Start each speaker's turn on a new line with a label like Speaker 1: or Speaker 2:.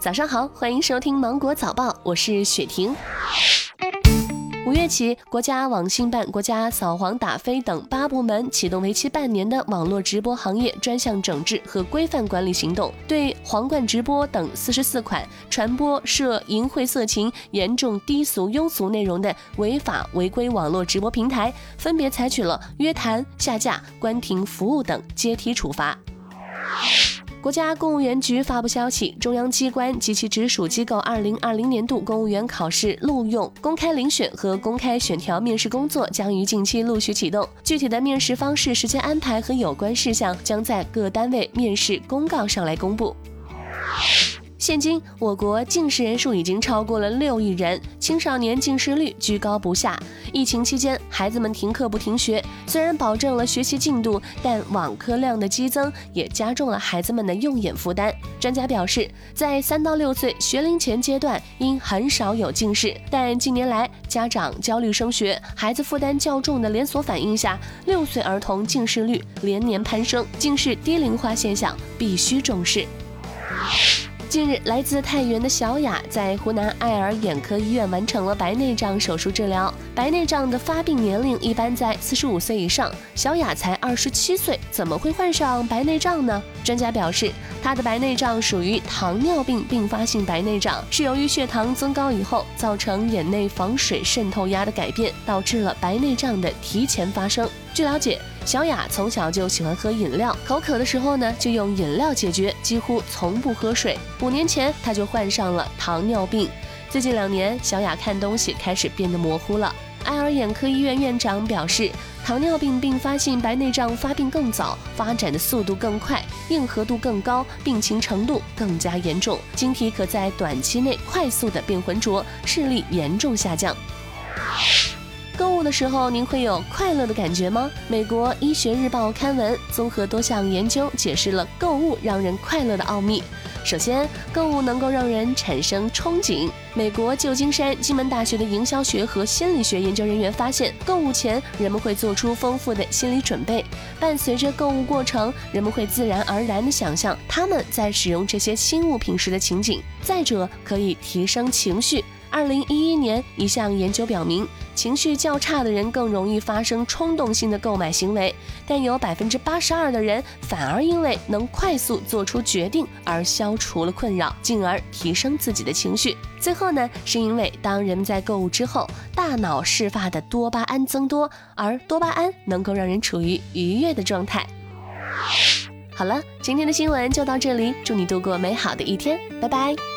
Speaker 1: 早上好，欢迎收听芒果早报，我是雪婷。五月起，国家网信办、国家扫黄打非等八部门启动为期半年的网络直播行业专项整治和规范管理行动，对皇冠直播等四十四款传播涉淫秽色情、严重低俗庸俗内容的违法违规网络直播平台，分别采取了约谈、下架、关停服务等阶梯处罚。国家公务员局发布消息，中央机关及其直属机构二零二零年度公务员考试录用、公开遴选和公开选调面试工作将于近期陆续启动。具体的面试方式、时间安排和有关事项将在各单位面试公告上来公布。现今，我国近视人数已经超过了六亿人，青少年近视率居高不下。疫情期间，孩子们停课不停学，虽然保证了学习进度，但网课量的激增也加重了孩子们的用眼负担。专家表示，在三到六岁学龄前阶段，因很少有近视，但近年来家长焦虑升学、孩子负担较重的连锁反应下，六岁儿童近视率连年攀升，近视低龄化现象必须重视。近日，来自太原的小雅在湖南爱尔眼科医院完成了白内障手术治疗。白内障的发病年龄一般在四十五岁以上，小雅才二十七岁，怎么会患上白内障呢？专家表示，她的白内障属于糖尿病并发性白内障，是由于血糖增高以后，造成眼内防水渗透压的改变，导致了白内障的提前发生。据了解，小雅从小就喜欢喝饮料，口渴的时候呢，就用饮料解决，几乎从不喝水。五年前，她就患上了糖尿病。最近两年，小雅看东西开始变得模糊了。爱尔眼科医院院长表示，糖尿病并发性白内障发病更早，发展的速度更快，硬核度更高，病情程度更加严重，晶体可在短期内快速的变浑浊，视力严重下降。购物的时候，您会有快乐的感觉吗？美国医学日报刊文综合多项研究，解释了购物让人快乐的奥秘。首先，购物能够让人产生憧憬。美国旧金山金门大学的营销学和心理学研究人员发现，购物前人们会做出丰富的心理准备，伴随着购物过程，人们会自然而然地想象他们在使用这些新物品时的情景。再者，可以提升情绪。二零一一年，一项研究表明，情绪较差的人更容易发生冲动性的购买行为，但有百分之八十二的人反而因为能快速做出决定而消除了困扰，进而提升自己的情绪。最后呢，是因为当人们在购物之后，大脑释放的多巴胺增多，而多巴胺能够让人处于愉悦的状态。好了，今天的新闻就到这里，祝你度过美好的一天，拜拜。